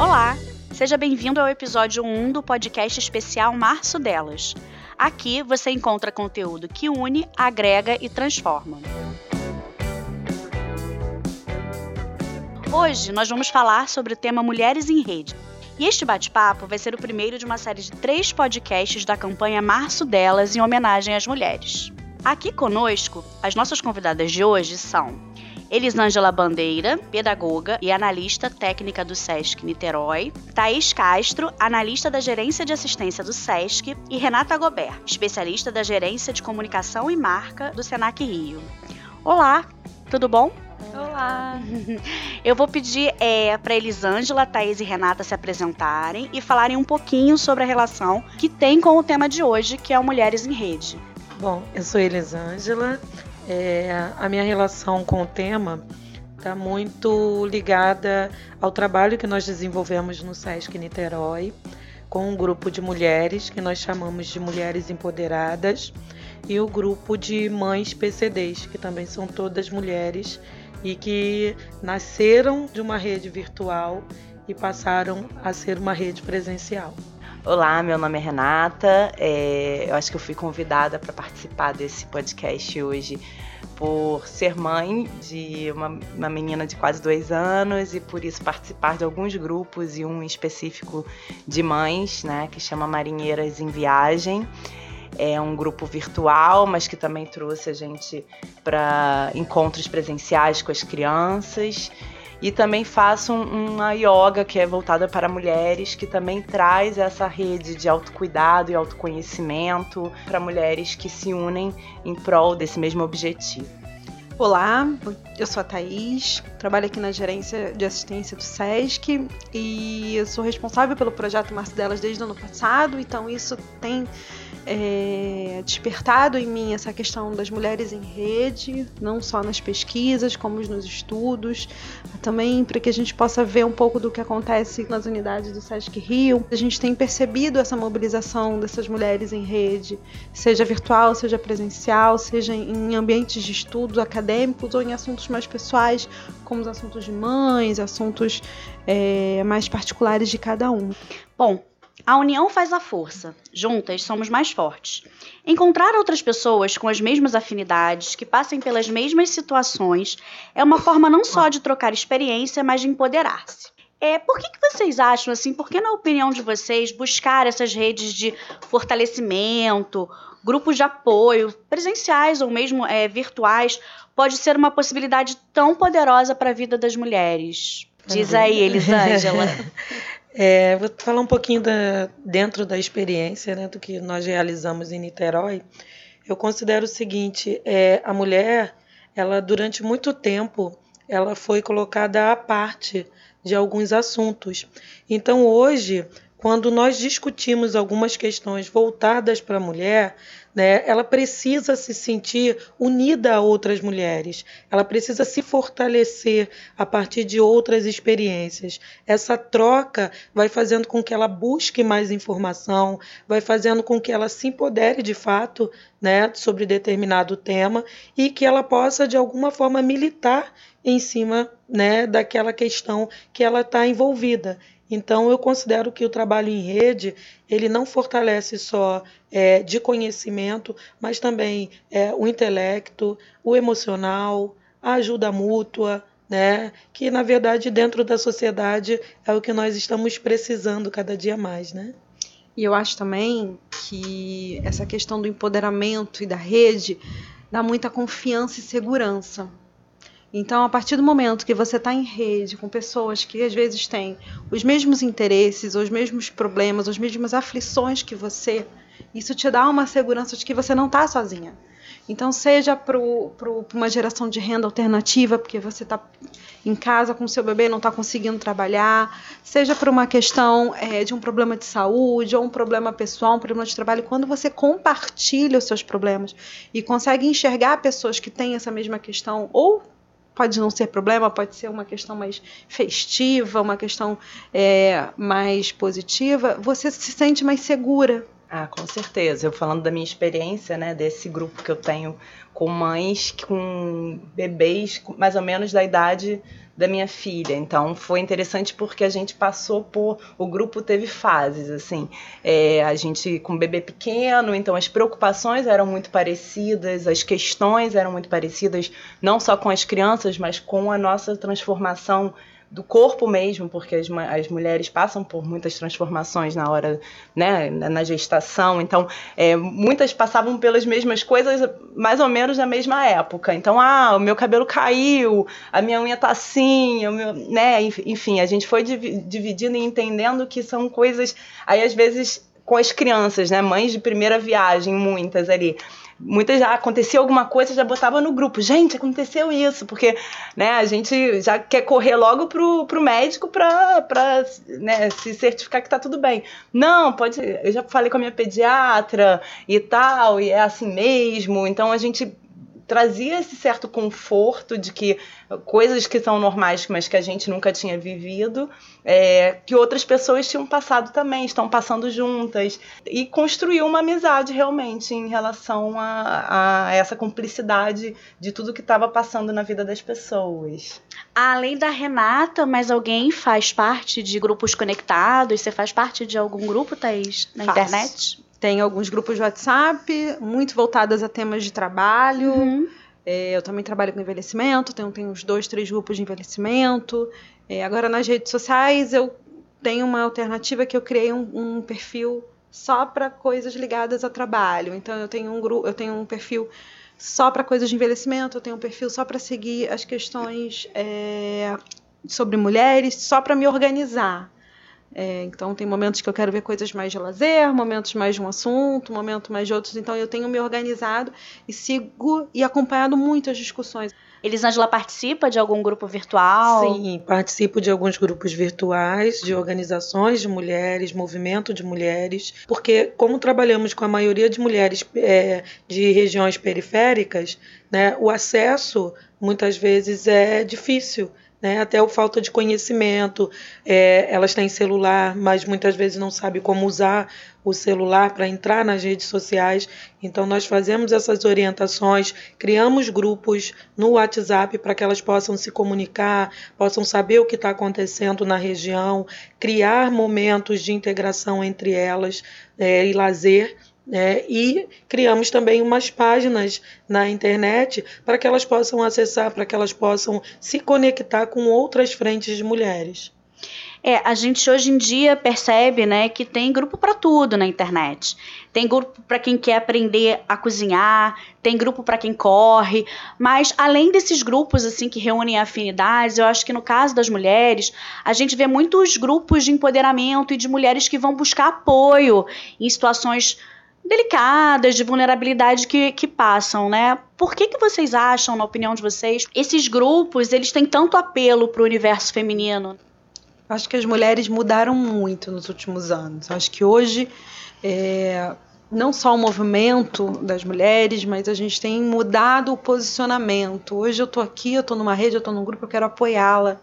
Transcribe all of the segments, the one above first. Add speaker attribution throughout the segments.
Speaker 1: Olá, seja bem-vindo ao episódio 1 do podcast especial Março Delas. Aqui você encontra conteúdo que une, agrega e transforma. Hoje nós vamos falar sobre o tema Mulheres em Rede. E este bate-papo vai ser o primeiro de uma série de três podcasts da campanha Março Delas em homenagem às mulheres. Aqui conosco, as nossas convidadas de hoje são Elisângela Bandeira, pedagoga e analista técnica do SESC Niterói, Thaís Castro, analista da Gerência de Assistência do SESC e Renata Gobert, especialista da Gerência de Comunicação e Marca do Senac Rio. Olá, tudo bom?
Speaker 2: Olá!
Speaker 1: Eu vou pedir é, para Elisângela, Thaís e Renata se apresentarem e falarem um pouquinho sobre a relação que tem com o tema de hoje, que é o Mulheres em Rede.
Speaker 3: Bom, eu sou Elisângela. É, a minha relação com o tema está muito ligada ao trabalho que nós desenvolvemos no SESC Niterói com um grupo de mulheres que nós chamamos de Mulheres Empoderadas e o grupo de Mães PCDs, que também são todas mulheres e que nasceram de uma rede virtual e passaram a ser uma rede presencial.
Speaker 2: Olá, meu nome é Renata. É, eu acho que eu fui convidada para participar desse podcast hoje por ser mãe de uma, uma, menina de quase dois anos e por isso participar de alguns grupos e um específico de mães, né, que chama Marinheiras em Viagem. É um grupo virtual, mas que também trouxe a gente para encontros presenciais com as crianças. E também faço uma yoga que é voltada para mulheres, que também traz essa rede de autocuidado e autoconhecimento para mulheres que se unem em prol desse mesmo objetivo.
Speaker 4: Olá, eu sou a Thaís, trabalho aqui na gerência de assistência do SESC e sou responsável pelo projeto Março Delas desde o ano passado, então isso tem é, despertado em mim essa questão das mulheres em rede, não só nas pesquisas, como nos estudos, também para que a gente possa ver um pouco do que acontece nas unidades do SESC Rio. A gente tem percebido essa mobilização dessas mulheres em rede, seja virtual, seja presencial, seja em ambientes de estudos acadêmicos ou em assuntos mais pessoais, como os assuntos de mães, assuntos é, mais particulares de cada um.
Speaker 1: Bom, a união faz a força. Juntas somos mais fortes. Encontrar outras pessoas com as mesmas afinidades, que passem pelas mesmas situações, é uma forma não só de trocar experiência, mas de empoderar-se. É, por que, que vocês acham assim? Por que, na opinião de vocês, buscar essas redes de fortalecimento, grupos de apoio, presenciais ou mesmo é, virtuais, pode ser uma possibilidade tão poderosa para a vida das mulheres? Diz aí, Elisângela.
Speaker 3: É, vou falar um pouquinho da, dentro da experiência né, do que nós realizamos em Niterói. Eu considero o seguinte: é, a mulher, ela durante muito tempo, ela foi colocada à parte de alguns assuntos. Então hoje, quando nós discutimos algumas questões voltadas para a mulher, né, ela precisa se sentir unida a outras mulheres, ela precisa se fortalecer a partir de outras experiências. Essa troca vai fazendo com que ela busque mais informação, vai fazendo com que ela se empodere de fato né, sobre determinado tema e que ela possa, de alguma forma, militar em cima né, daquela questão que ela está envolvida. Então, eu considero que o trabalho em rede ele não fortalece só é, de conhecimento, mas também é, o intelecto, o emocional, a ajuda mútua, né? Que na verdade dentro da sociedade é o que nós estamos precisando cada dia mais, né?
Speaker 4: E eu acho também que essa questão do empoderamento e da rede dá muita confiança e segurança então, a partir do momento que você está em rede com pessoas que às vezes têm os mesmos interesses, os mesmos problemas, as mesmas aflições que você, isso te dá uma segurança de que você não está sozinha. Então, seja para uma geração de renda alternativa, porque você está em casa com seu bebê não está conseguindo trabalhar, seja por uma questão é, de um problema de saúde, ou um problema pessoal, um problema de trabalho, quando você compartilha os seus problemas e consegue enxergar pessoas que têm essa mesma questão, ou pode não ser problema, pode ser uma questão mais festiva, uma questão é, mais positiva, você se sente mais segura.
Speaker 2: Ah, com certeza. Eu falando da minha experiência, né, desse grupo que eu tenho com mães com bebês mais ou menos da idade da minha filha. Então foi interessante porque a gente passou por. O grupo teve fases, assim. É, a gente com bebê pequeno, então as preocupações eram muito parecidas, as questões eram muito parecidas, não só com as crianças, mas com a nossa transformação do corpo mesmo, porque as, as mulheres passam por muitas transformações na hora, né, na gestação. Então, é, muitas passavam pelas mesmas coisas, mais ou menos na mesma época. Então, ah, o meu cabelo caiu, a minha unha tá assim, o meu, né, enfim, a gente foi dividindo e entendendo que são coisas, aí às vezes com as crianças, né, mães de primeira viagem, muitas ali muitas já acontecia alguma coisa, já botava no grupo, gente, aconteceu isso, porque né, a gente já quer correr logo pro, pro médico para né, se certificar que tá tudo bem. Não, pode. Eu já falei com a minha pediatra e tal, e é assim mesmo. Então a gente trazia esse certo conforto de que coisas que são normais, mas que a gente nunca tinha vivido, é, que outras pessoas tinham passado também, estão passando juntas, e construiu uma amizade realmente em relação a, a essa cumplicidade de tudo que estava passando na vida das pessoas.
Speaker 1: Além da Renata, mais alguém faz parte de grupos conectados? Você faz parte de algum grupo, Thaís, na Faço. internet?
Speaker 4: Tem alguns grupos de WhatsApp, muito voltadas a temas de trabalho. Uhum. É, eu também trabalho com envelhecimento, tenho, tenho uns dois, três grupos de envelhecimento. É, agora, nas redes sociais, eu tenho uma alternativa que eu criei um, um perfil só para coisas ligadas a trabalho. Então, eu tenho um, grupo, eu tenho um perfil só para coisas de envelhecimento, eu tenho um perfil só para seguir as questões é, sobre mulheres, só para me organizar. É, então, tem momentos que eu quero ver coisas mais de lazer, momentos mais de um assunto, momentos mais de outros. Então, eu tenho me organizado e sigo e acompanhado muito as discussões.
Speaker 1: Elisângela participa de algum grupo virtual?
Speaker 3: Sim, participo de alguns grupos virtuais, de organizações de mulheres, movimento de mulheres, porque como trabalhamos com a maioria de mulheres é, de regiões periféricas, né, o acesso muitas vezes é difícil né? Até o falta de conhecimento. É, elas têm celular, mas muitas vezes não sabem como usar o celular para entrar nas redes sociais. Então, nós fazemos essas orientações, criamos grupos no WhatsApp para que elas possam se comunicar, possam saber o que está acontecendo na região, criar momentos de integração entre elas é, e lazer é, e criamos também umas páginas na internet para que elas possam acessar, para que elas possam se conectar com outras frentes de mulheres.
Speaker 1: É, a gente hoje em dia percebe, né, que tem grupo para tudo na internet. Tem grupo para quem quer aprender a cozinhar, tem grupo para quem corre, mas além desses grupos assim que reúnem afinidades, eu acho que no caso das mulheres, a gente vê muitos grupos de empoderamento e de mulheres que vão buscar apoio em situações delicadas, de vulnerabilidade que, que passam, né? Por que, que vocês acham, na opinião de vocês, esses grupos eles têm tanto apelo para o universo feminino?
Speaker 4: Acho que as mulheres mudaram muito nos últimos anos. Acho que hoje é, não só o movimento das mulheres, mas a gente tem mudado o posicionamento. Hoje eu estou aqui, eu estou numa rede, eu estou num grupo, eu quero apoiá-la.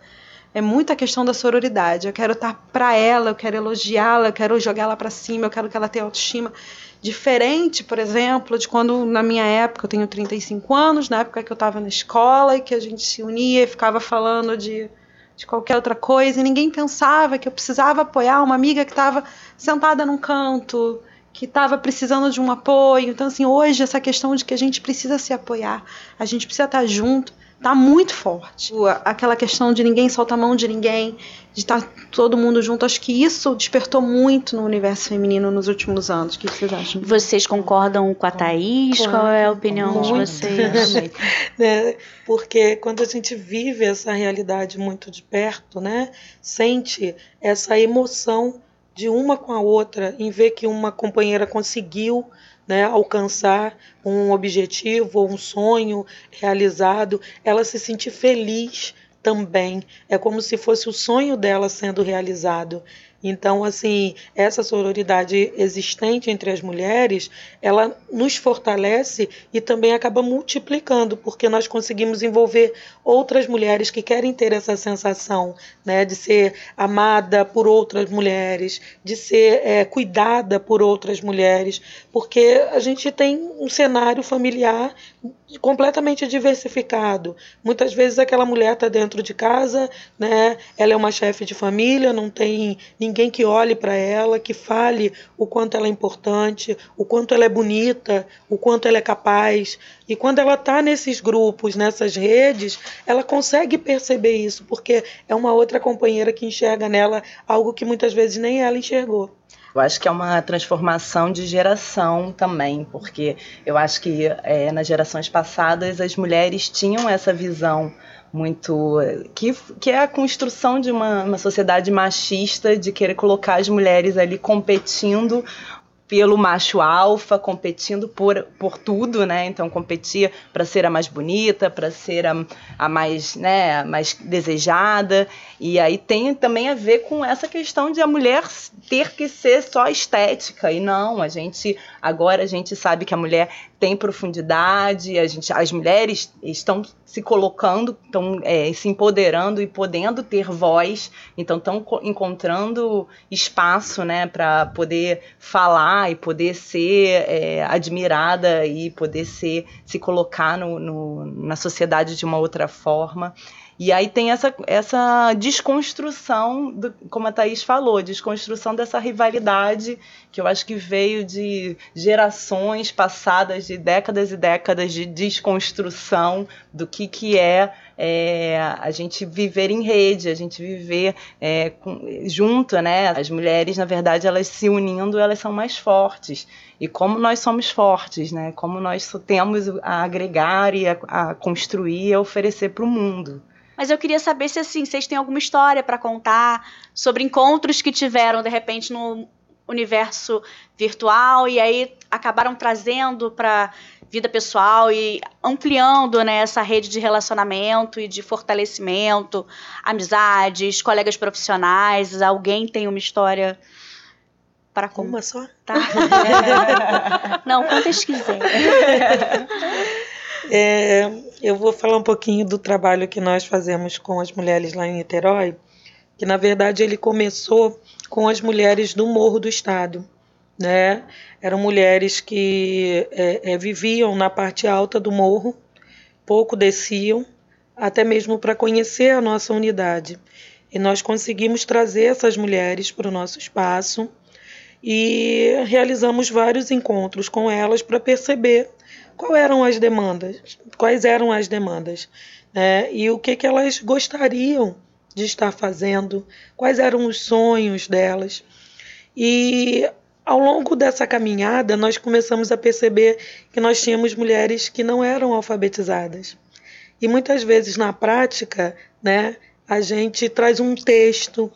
Speaker 4: É muita questão da sororidade. Eu quero estar para ela, eu quero elogiá-la, eu quero jogar ela para cima, eu quero que ela tenha autoestima. Diferente, por exemplo, de quando na minha época, eu tenho 35 anos, na época que eu estava na escola e que a gente se unia e ficava falando de, de qualquer outra coisa e ninguém pensava que eu precisava apoiar uma amiga que estava sentada num canto, que estava precisando de um apoio. Então, assim, hoje essa questão de que a gente precisa se apoiar, a gente precisa estar junto, tá muito forte. Aquela questão de ninguém soltar a mão de ninguém, de estar tá todo mundo junto, acho que isso despertou muito no universo feminino nos últimos anos. O que vocês acham?
Speaker 1: Vocês concordam com a Thaís? Claro. Qual é a opinião muito. de vocês?
Speaker 3: né? Porque quando a gente vive essa realidade muito de perto, né, sente essa emoção de uma com a outra em ver que uma companheira conseguiu né, alcançar um objetivo ou um sonho realizado, ela se sentir feliz também. É como se fosse o sonho dela sendo realizado. Então, assim, essa sororidade existente entre as mulheres, ela nos fortalece e também acaba multiplicando, porque nós conseguimos envolver outras mulheres que querem ter essa sensação, né, de ser amada por outras mulheres, de ser é, cuidada por outras mulheres, porque a gente tem um cenário familiar completamente diversificado. Muitas vezes aquela mulher está dentro de casa, né? Ela é uma chefe de família, não tem ninguém que olhe para ela, que fale o quanto ela é importante, o quanto ela é bonita, o quanto ela é capaz. E quando ela está nesses grupos, nessas redes, ela consegue perceber isso, porque é uma outra companheira que enxerga nela algo que muitas vezes nem ela enxergou.
Speaker 2: Eu acho que é uma transformação de geração também, porque eu acho que é, nas gerações passadas as mulheres tinham essa visão muito que, que é a construção de uma, uma sociedade machista de querer colocar as mulheres ali competindo pelo macho alfa, competindo por, por tudo, né? Então competia para ser a mais bonita, para ser a, a mais, né, a mais desejada. E aí tem também a ver com essa questão de a mulher ter que ser só estética. E não, a gente agora a gente sabe que a mulher tem profundidade, a gente, as mulheres estão se colocando, estão é, se empoderando e podendo ter voz, então estão encontrando espaço né, para poder falar e poder ser é, admirada e poder ser, se colocar no, no, na sociedade de uma outra forma. E aí tem essa, essa desconstrução, do, como a Thaís falou, desconstrução dessa rivalidade que eu acho que veio de gerações passadas, de décadas e décadas de desconstrução do que, que é, é a gente viver em rede, a gente viver é, com, junto, né? As mulheres, na verdade, elas se unindo, elas são mais fortes. E como nós somos fortes, né? Como nós temos a agregar e a, a construir e a oferecer para o mundo.
Speaker 1: Mas eu queria saber se assim, vocês têm alguma história para contar sobre encontros que tiveram de repente no universo virtual e aí acabaram trazendo para vida pessoal e ampliando né, essa rede de relacionamento e de fortalecimento, amizades, colegas profissionais. Alguém tem uma história para contar?
Speaker 3: Uma só?
Speaker 1: Tá. Não, quantas quiser.
Speaker 3: É, eu vou falar um pouquinho do trabalho que nós fazemos com as mulheres lá em Niterói, que na verdade ele começou com as mulheres do Morro do Estado. Né? Eram mulheres que é, é, viviam na parte alta do morro, pouco desciam, até mesmo para conhecer a nossa unidade. E nós conseguimos trazer essas mulheres para o nosso espaço e realizamos vários encontros com elas para perceber quais eram as demandas, quais eram as demandas, né? E o que, que elas gostariam de estar fazendo, quais eram os sonhos delas. E ao longo dessa caminhada, nós começamos a perceber que nós tínhamos mulheres que não eram alfabetizadas. E muitas vezes na prática, né, a gente traz um texto,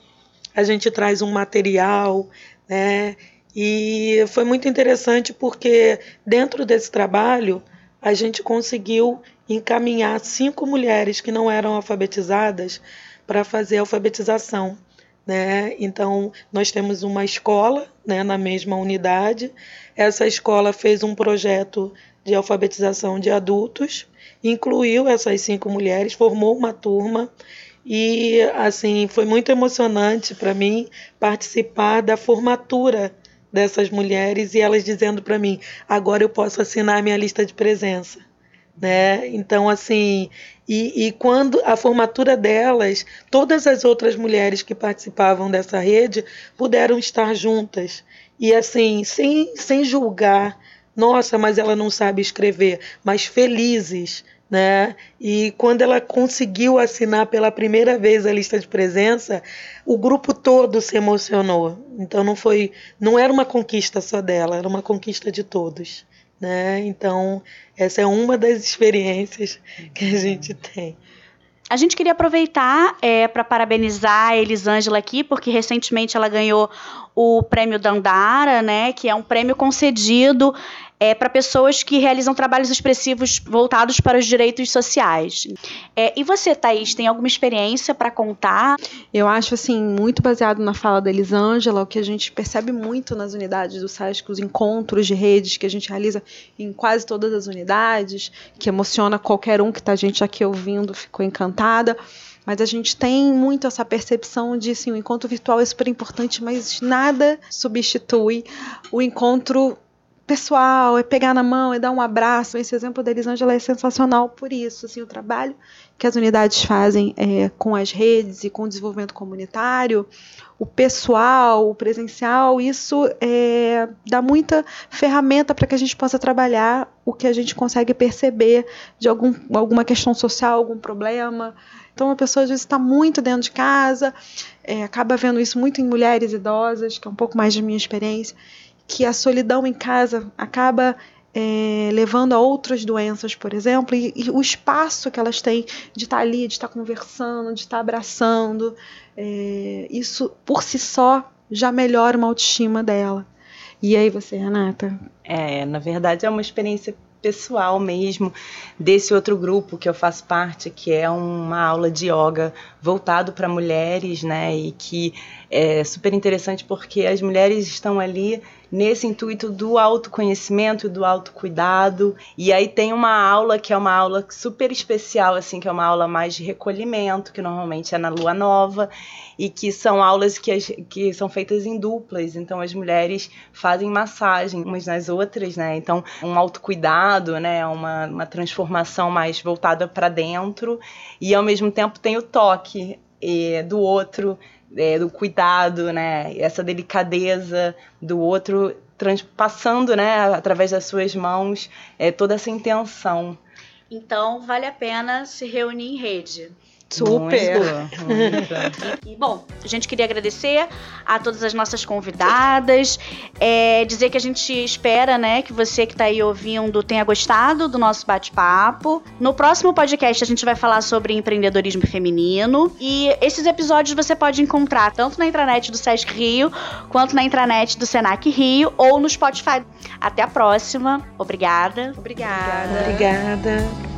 Speaker 3: a gente traz um material, né, e foi muito interessante porque dentro desse trabalho a gente conseguiu encaminhar cinco mulheres que não eram alfabetizadas para fazer alfabetização. Né? Então, nós temos uma escola né, na mesma unidade. Essa escola fez um projeto de alfabetização de adultos, incluiu essas cinco mulheres, formou uma turma e assim foi muito emocionante para mim participar da formatura dessas mulheres e elas dizendo para mim: agora eu posso assinar minha lista de presença. Né? Então, assim, e, e, quando a formatura delas, todas as outras mulheres que participavam dessa rede puderam estar juntas. E assim, sem, sem julgar, nossa, mas ela não sabe escrever, mas felizes né? E quando ela conseguiu assinar pela primeira vez a lista de presença, o grupo todo se emocionou. Então não foi, não era uma conquista só dela, era uma conquista de todos, né? Então essa é uma das experiências que a gente tem.
Speaker 1: A gente queria aproveitar é, para parabenizar a Elisângela aqui, porque recentemente ela ganhou o prêmio Dandara, né, que é um prêmio concedido é, para pessoas que realizam trabalhos expressivos voltados para os direitos sociais. É, e você, Thaís, tem alguma experiência para contar?
Speaker 4: Eu acho assim muito baseado na fala da Elisângela, o que a gente percebe muito nas unidades do SASC, os encontros de redes que a gente realiza em quase todas as unidades, que emociona qualquer um que está a gente aqui ouvindo, ficou encantada. Mas a gente tem muito essa percepção de assim, o encontro virtual é super importante, mas nada substitui o encontro pessoal, é pegar na mão, é dar um abraço. Esse exemplo da Elisângela é sensacional por isso. Assim, o trabalho que as unidades fazem é, com as redes e com o desenvolvimento comunitário, o pessoal, o presencial, isso é, dá muita ferramenta para que a gente possa trabalhar o que a gente consegue perceber de algum, alguma questão social, algum problema. Então, a pessoa às vezes está muito dentro de casa, é, acaba vendo isso muito em mulheres idosas, que é um pouco mais da minha experiência, que a solidão em casa acaba é, levando a outras doenças, por exemplo, e, e, o espaço que elas têm de estar tá ali, de estar tá conversando, de estar tá abraçando, é, isso por si só já melhora uma autoestima dela. E aí você, Renata?
Speaker 2: É, na verdade é uma experiência pessoal mesmo desse outro grupo que eu faço parte, que é uma aula de yoga voltado para mulheres, né? E que é super interessante porque as mulheres estão ali nesse intuito do autoconhecimento, do autocuidado. E aí tem uma aula que é uma aula super especial, assim, que é uma aula mais de recolhimento, que normalmente é na lua nova, e que são aulas que, as, que são feitas em duplas. Então as mulheres fazem massagem umas nas outras, né? Então, um autocuidado, né? Uma, uma transformação mais voltada para dentro, e ao mesmo tempo tem o toque do outro é, do cuidado, né? Essa delicadeza do outro passando, né, através das suas mãos, é, toda essa intenção.
Speaker 1: Então, vale a pena se reunir em rede.
Speaker 4: Super!
Speaker 1: e, bom, a gente queria agradecer a todas as nossas convidadas, é, dizer que a gente espera, né, que você que está aí ouvindo tenha gostado do nosso bate-papo. No próximo podcast a gente vai falar sobre empreendedorismo feminino e esses episódios você pode encontrar tanto na intranet do Sesc Rio quanto na intranet do Senac Rio ou no Spotify. Até a próxima. Obrigada.
Speaker 4: Obrigada.
Speaker 3: Obrigada.